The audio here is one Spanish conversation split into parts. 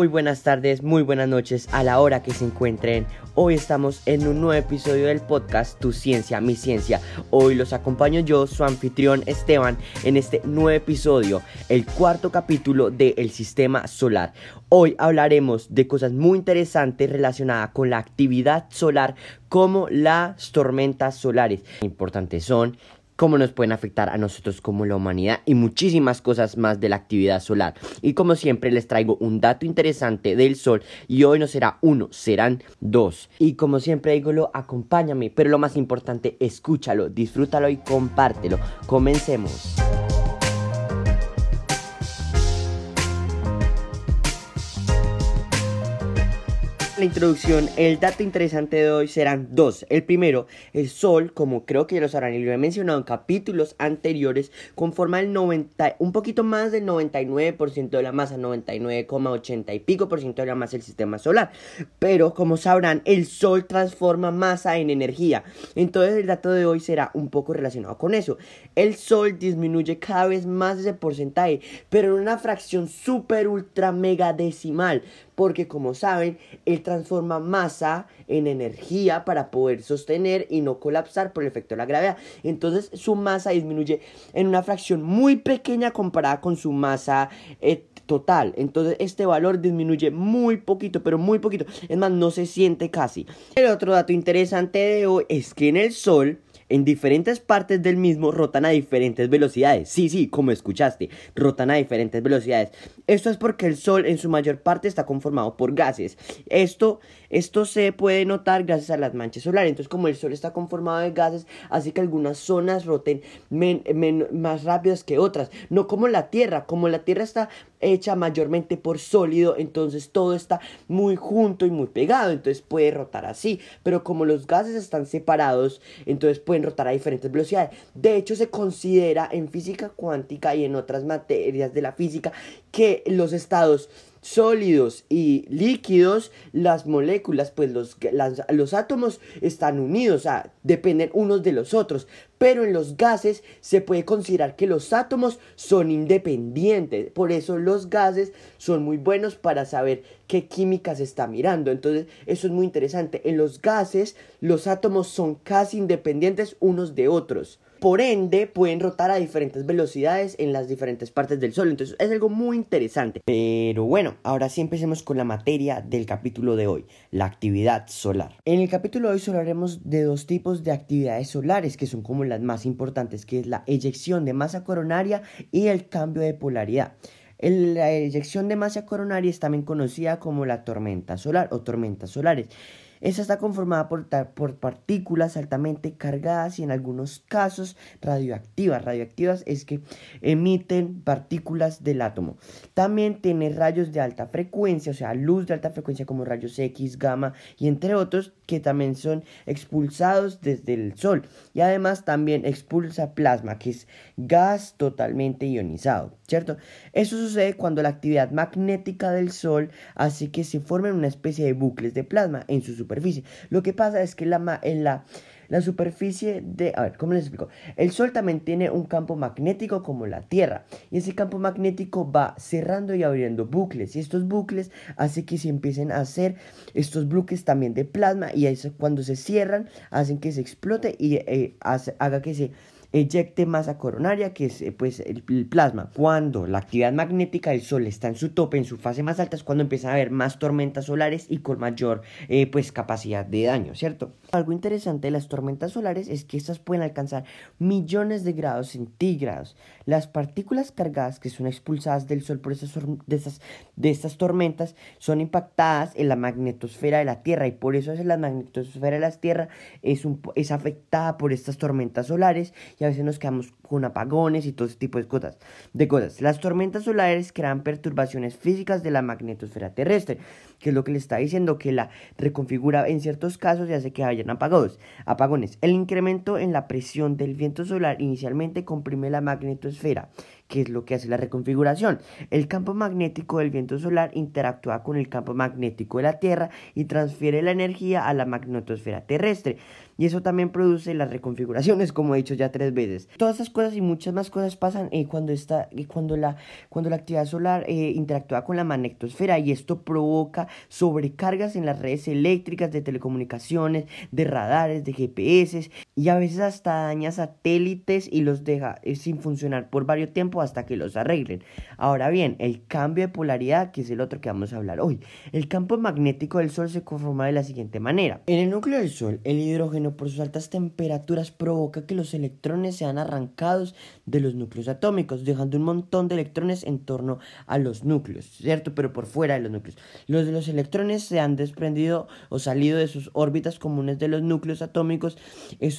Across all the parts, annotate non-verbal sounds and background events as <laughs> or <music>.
Muy buenas tardes, muy buenas noches a la hora que se encuentren. Hoy estamos en un nuevo episodio del podcast Tu Ciencia, Mi Ciencia. Hoy los acompaño yo, su anfitrión Esteban, en este nuevo episodio, el cuarto capítulo de El Sistema Solar. Hoy hablaremos de cosas muy interesantes relacionadas con la actividad solar como las tormentas solares. Importantes son cómo nos pueden afectar a nosotros como la humanidad y muchísimas cosas más de la actividad solar. Y como siempre les traigo un dato interesante del Sol y hoy no será uno, serán dos. Y como siempre digo, lo acompáñame, pero lo más importante, escúchalo, disfrútalo y compártelo. Comencemos. La introducción, el dato interesante de hoy serán dos. El primero, el Sol, como creo que ya lo sabrán y lo he mencionado en capítulos anteriores, conforma el 90, un poquito más del 99% de la masa, 99,80 y pico por ciento de la masa del sistema solar. Pero como sabrán, el Sol transforma masa en energía. Entonces el dato de hoy será un poco relacionado con eso. El Sol disminuye cada vez más ese porcentaje, pero en una fracción super ultra mega decimal porque como saben, él transforma masa en energía para poder sostener y no colapsar por el efecto de la gravedad. Entonces su masa disminuye en una fracción muy pequeña comparada con su masa eh, total. Entonces este valor disminuye muy poquito, pero muy poquito. Es más, no se siente casi. El otro dato interesante de hoy es que en el Sol en diferentes partes del mismo rotan a diferentes velocidades. Sí, sí, como escuchaste, rotan a diferentes velocidades. Esto es porque el Sol en su mayor parte está conformado por gases. Esto, esto se puede notar gracias a las manchas solares. Entonces, como el Sol está conformado de gases, hace que algunas zonas roten más rápidas que otras. No como la Tierra, como la Tierra está hecha mayormente por sólido, entonces todo está muy junto y muy pegado, entonces puede rotar así, pero como los gases están separados, entonces pueden rotar a diferentes velocidades. De hecho, se considera en física cuántica y en otras materias de la física que los estados sólidos y líquidos, las moléculas, pues los, los átomos están unidos, dependen unos de los otros. Pero en los gases se puede considerar que los átomos son independientes. Por eso los gases son muy buenos para saber qué química se está mirando. Entonces, eso es muy interesante. En los gases, los átomos son casi independientes unos de otros. Por ende, pueden rotar a diferentes velocidades en las diferentes partes del Sol. Entonces es algo muy interesante. Pero bueno, ahora sí empecemos con la materia del capítulo de hoy, la actividad solar. En el capítulo de hoy solo hablaremos de dos tipos de actividades solares que son como las más importantes, que es la eyección de masa coronaria y el cambio de polaridad. La eyección de masa coronaria es también conocida como la tormenta solar o tormentas solares. Esta está conformada por, por, partículas altamente cargadas y en algunos casos radioactivas. Radioactivas es que emiten partículas del átomo. También tiene rayos de alta frecuencia, o sea, luz de alta frecuencia como rayos X, gamma y entre otros que también son expulsados desde el Sol. Y además también expulsa plasma, que es gas totalmente ionizado, ¿cierto? Eso sucede cuando la actividad magnética del Sol hace que se formen una especie de bucles de plasma en su superficie. Lo que pasa es que la, en la, la superficie de... A ver, ¿cómo les explico? El Sol también tiene un campo magnético como la Tierra. Y ese campo magnético va cerrando y abriendo bucles. Y estos bucles hace que se empiecen a hacer estos bucles también de plasma. Y cuando se cierran, hacen que se explote y eh, haga que se eyecte masa coronaria, que es eh, pues el, plasma. Cuando la actividad magnética del Sol está en su tope, en su fase más alta, es cuando empieza a haber más tormentas solares y con mayor eh, pues capacidad de daño, ¿cierto? Algo interesante de las tormentas solares es que estas pueden alcanzar millones de grados centígrados. Las partículas cargadas que son expulsadas del Sol por esas, de, estas, de estas tormentas son impactadas en la magnetosfera de la Tierra y por eso es la magnetosfera de la Tierra es, un, es afectada por estas tormentas solares y a veces nos quedamos con apagones y todo ese tipo de cosas, de cosas. Las tormentas solares crean perturbaciones físicas de la magnetosfera terrestre, que es lo que le está diciendo que la reconfigura en ciertos casos y hace que hayan apagones. El incremento en la presión del viento solar inicialmente comprime la magnetosfera ¿qué es lo que hace la reconfiguración? El campo magnético del viento solar interactúa con el campo magnético de la Tierra y transfiere la energía a la magnetosfera terrestre. Y eso también produce las reconfiguraciones, como he dicho ya tres veces. Todas esas cosas y muchas más cosas pasan eh, cuando, está, eh, cuando, la, cuando la actividad solar eh, interactúa con la magnetosfera y esto provoca sobrecargas en las redes eléctricas de telecomunicaciones, de radares, de GPS y a veces hasta daña satélites y los deja sin funcionar por varios tiempo hasta que los arreglen. Ahora bien, el cambio de polaridad, que es el otro que vamos a hablar hoy. El campo magnético del Sol se conforma de la siguiente manera. En el núcleo del Sol, el hidrógeno por sus altas temperaturas provoca que los electrones sean arrancados de los núcleos atómicos, dejando un montón de electrones en torno a los núcleos, ¿cierto? Pero por fuera de los núcleos. Los de los electrones se han desprendido o salido de sus órbitas comunes de los núcleos atómicos.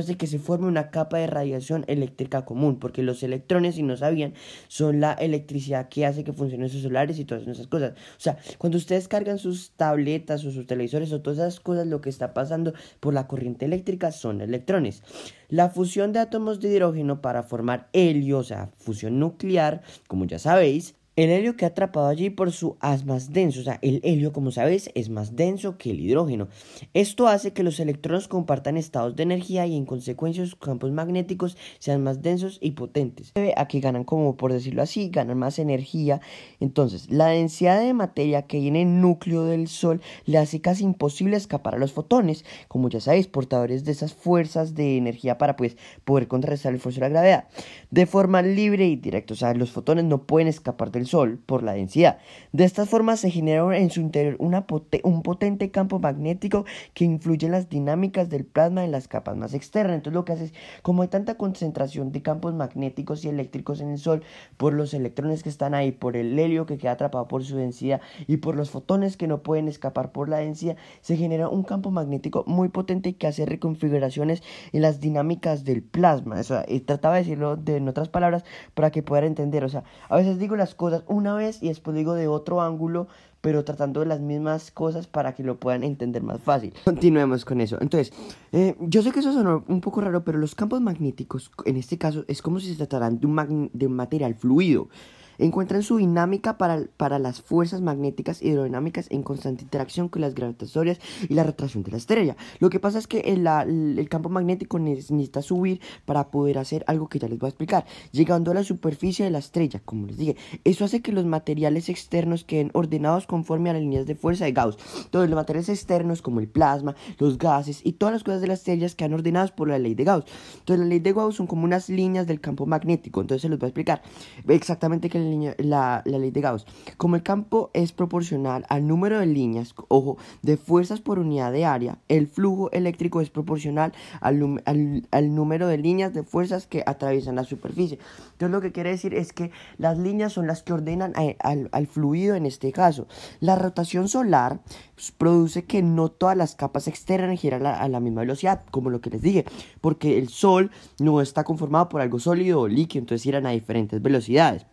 Hace que se forme una capa de radiación eléctrica común, porque los electrones, si no sabían, son la electricidad que hace que funcionen sus solares y todas esas cosas. O sea, cuando ustedes cargan sus tabletas o sus televisores o todas esas cosas, lo que está pasando por la corriente eléctrica son electrones. La fusión de átomos de hidrógeno para formar helio, o sea, fusión nuclear, como ya sabéis, el helio que ha atrapado allí por su haz más denso, o sea, el helio, como sabes, es más denso que el hidrógeno. Esto hace que los electrones compartan estados de energía y en consecuencia sus campos magnéticos sean más densos y potentes. Aquí ganan, como por decirlo así, ganan más energía. Entonces, la densidad de materia que hay en el núcleo del Sol le hace casi imposible escapar a los fotones, como ya sabéis, portadores de esas fuerzas de energía para pues, poder contrarrestar el esfuerzo de la gravedad. De forma libre y directa, o sea, los fotones no pueden escapar del Sol por la densidad. De esta forma se genera en su interior un potente campo magnético que influye en las dinámicas del plasma en las capas más externas. Entonces lo que hace es, como hay tanta concentración de campos magnéticos y eléctricos en el Sol, por los electrones que están ahí, por el helio que queda atrapado por su densidad y por los fotones que no pueden escapar por la densidad, se genera un campo magnético muy potente que hace reconfiguraciones en las dinámicas del plasma. O sea, trataba de decirlo de, en otras palabras para que puedan entender. O sea, a veces digo las cosas una vez y después digo de otro ángulo, pero tratando de las mismas cosas para que lo puedan entender más fácil. <laughs> Continuemos con eso. Entonces, eh, yo sé que eso suena un poco raro, pero los campos magnéticos, en este caso, es como si se trataran de un, de un material fluido encuentran su dinámica para, para las fuerzas magnéticas hidrodinámicas en constante interacción con las gravitatorias y la retracción de la estrella. Lo que pasa es que el, el campo magnético necesita subir para poder hacer algo que ya les voy a explicar, llegando a la superficie de la estrella, como les dije. Eso hace que los materiales externos queden ordenados conforme a las líneas de fuerza de Gauss. Todos los materiales externos, como el plasma, los gases y todas las cosas de las estrellas quedan ordenadas por la ley de Gauss. Entonces, la ley de Gauss son como unas líneas del campo magnético. Entonces, se los voy a explicar exactamente qué la, ley de Gauss. Como el campo es proporcional al número de líneas, ojo, de fuerzas por unidad de área, el flujo eléctrico es proporcional al, número de líneas de fuerzas que atraviesan la superficie. Entonces lo que quiere decir es que las líneas son las que ordenan al, fluido en este caso. La rotación solar pues, produce que no todas las capas externas giran a la, misma velocidad, como lo que les dije, porque el Sol no está conformado por algo sólido o líquido, entonces giran a diferentes velocidades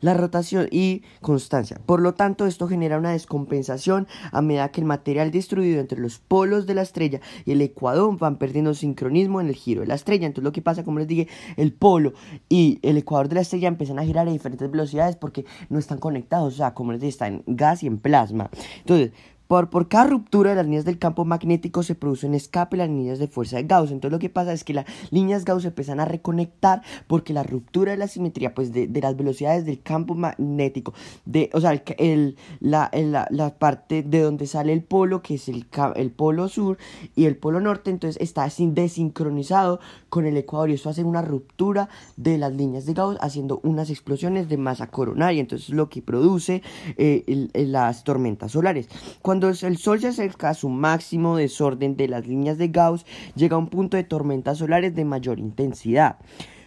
la rotación y constancia. Por lo tanto, esto genera una descompensación a medida que el material destruido entre los polos de la estrella y el ecuador van perdiendo sincronismo en el giro de la estrella. Entonces, lo que pasa, como les dije, el polo y el ecuador de la estrella empiezan a girar a diferentes velocidades porque no están conectados, o sea, como les dije, están en gas y en plasma. Entonces, por, por, cada ruptura de las líneas del campo magnético se produce un escape las líneas de fuerza de Gauss. Entonces lo que pasa es que las líneas Gauss se empiezan a reconectar porque la ruptura de la simetría pues de, de las velocidades del campo magnético, de, o sea, el, la, la, la, parte de donde sale el polo, que es el, el polo sur y el polo norte, entonces está desincronizado con el ecuador y eso hace una ruptura de las líneas de Gauss haciendo unas explosiones de masa coronaria. Entonces lo que produce eh, las tormentas solares. El Sol se acerca a su máximo desorden de las líneas de Gauss, llega a un punto de tormentas solares de mayor intensidad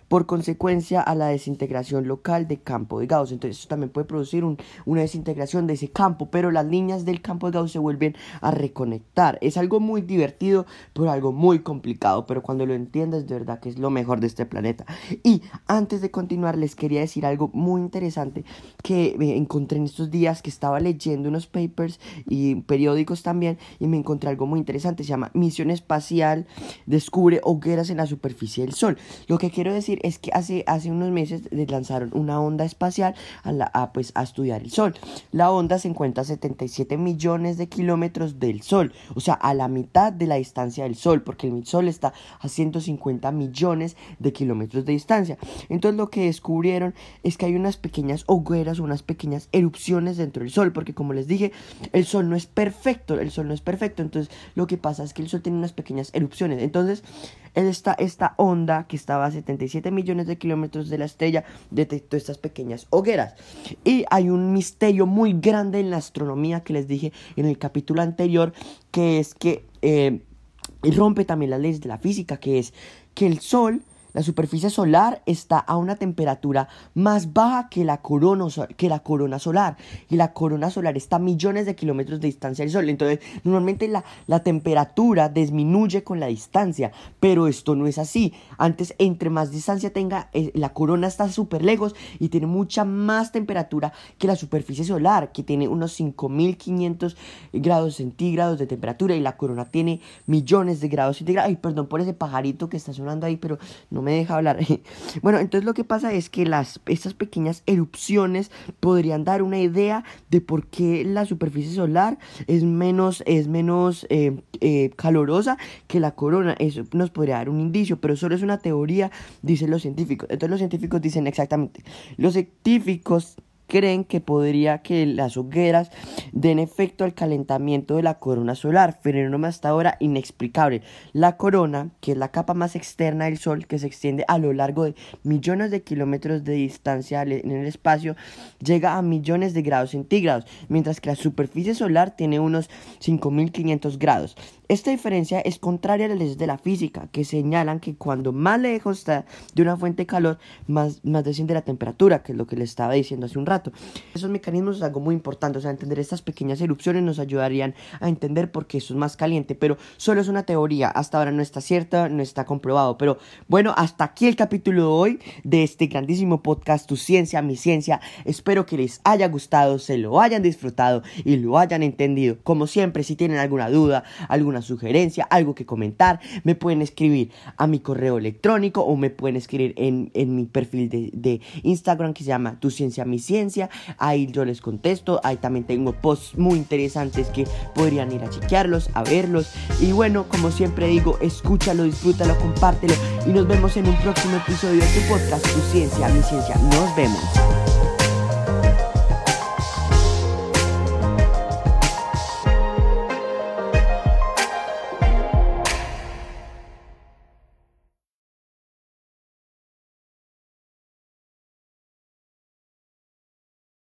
por consecuencia a la desintegración local de campo de Gauss. Entonces eso también puede producir una desintegración de ese campo, pero las líneas del campo de Gauss se vuelven a reconectar. Es algo muy divertido, pero algo muy complicado, pero cuando lo entiendes de verdad que es lo mejor de este planeta. Y antes de continuar les quería decir algo muy interesante que me encontré en estos días que estaba leyendo unos papers y periódicos también y me encontré algo muy interesante, se llama Misión Espacial descubre hogueras en la superficie del Sol. Lo que quiero decir es que hace, hace unos meses lanzaron una onda espacial a, la, a, pues, a estudiar el Sol. La onda se encuentra a 77 millones de kilómetros del Sol, o sea, a la mitad de la distancia del Sol, porque el Sol está a 150 millones de kilómetros de distancia. Entonces lo que descubrieron es que hay unas pequeñas hogueras, unas pequeñas erupciones dentro del Sol, porque como les dije, el Sol no es perfecto, el Sol no es perfecto, entonces lo que pasa es que el Sol tiene unas pequeñas erupciones. Entonces, esta, esta onda que estaba a 77 millones de kilómetros de la estrella detectó estas pequeñas hogueras. Y hay un misterio muy grande en la astronomía que les dije en el capítulo anterior, que es que eh, rompe también las leyes de la física, que es que el Sol la superficie solar está a una temperatura más baja que la, corona, que la corona solar. Y la corona solar está a millones de kilómetros de distancia del Sol. Entonces, normalmente la, la temperatura disminuye con la distancia. Pero esto no es así. Antes, entre más distancia tenga, eh, la corona está súper lejos y tiene mucha más temperatura que la superficie solar, que tiene unos 5500 grados centígrados de temperatura. Y la corona tiene millones de grados centígrados. Perdón por ese pajarito que está sonando ahí, pero no me deja hablar. <laughs> bueno, entonces lo que pasa es que las, estas pequeñas erupciones podrían dar una idea de por qué la superficie solar es menos, es menos eh, eh, calorosa que la corona. Eso nos podría dar un indicio, pero solo es una teoría, dicen los científicos. Entonces los científicos dicen exactamente, los científicos creen que podría que las hogueras den efecto al calentamiento de la corona solar, fenómeno hasta ahora inexplicable. La corona, que es la capa más externa del Sol que se extiende a lo largo de millones de kilómetros de distancia en el espacio, llega a millones de grados centígrados, mientras que la superficie solar tiene unos 5500 grados. Esta diferencia es contraria a las leyes de la física, que señalan que cuando más lejos está de una fuente de calor, más, más desciende la temperatura, que es lo que les estaba diciendo hace un rato. Esos mecanismos es algo muy importante, o sea, entender estas pequeñas erupciones nos ayudarían a entender por qué eso es más caliente, pero solo es una teoría, hasta ahora no está cierta, no está comprobado. Pero bueno, hasta aquí el capítulo de hoy de este grandísimo podcast, Tu Ciencia, Mi Ciencia. Espero que les haya gustado, se lo hayan disfrutado y lo hayan entendido. Como siempre, si tienen alguna duda, alguna sugerencia, algo que comentar, me pueden escribir a mi correo electrónico o me pueden escribir en, mi perfil de, Instagram que se llama Tu Ciencia Mi Ciencia. Ahí yo les contesto. Ahí también tengo posts muy interesantes que podrían ir a chequearlos, a verlos. Y bueno, como siempre digo, escúchalo, disfrútalo, compártelo y nos vemos en un próximo episodio de tu podcast Tu Ciencia Mi Ciencia. Nos vemos.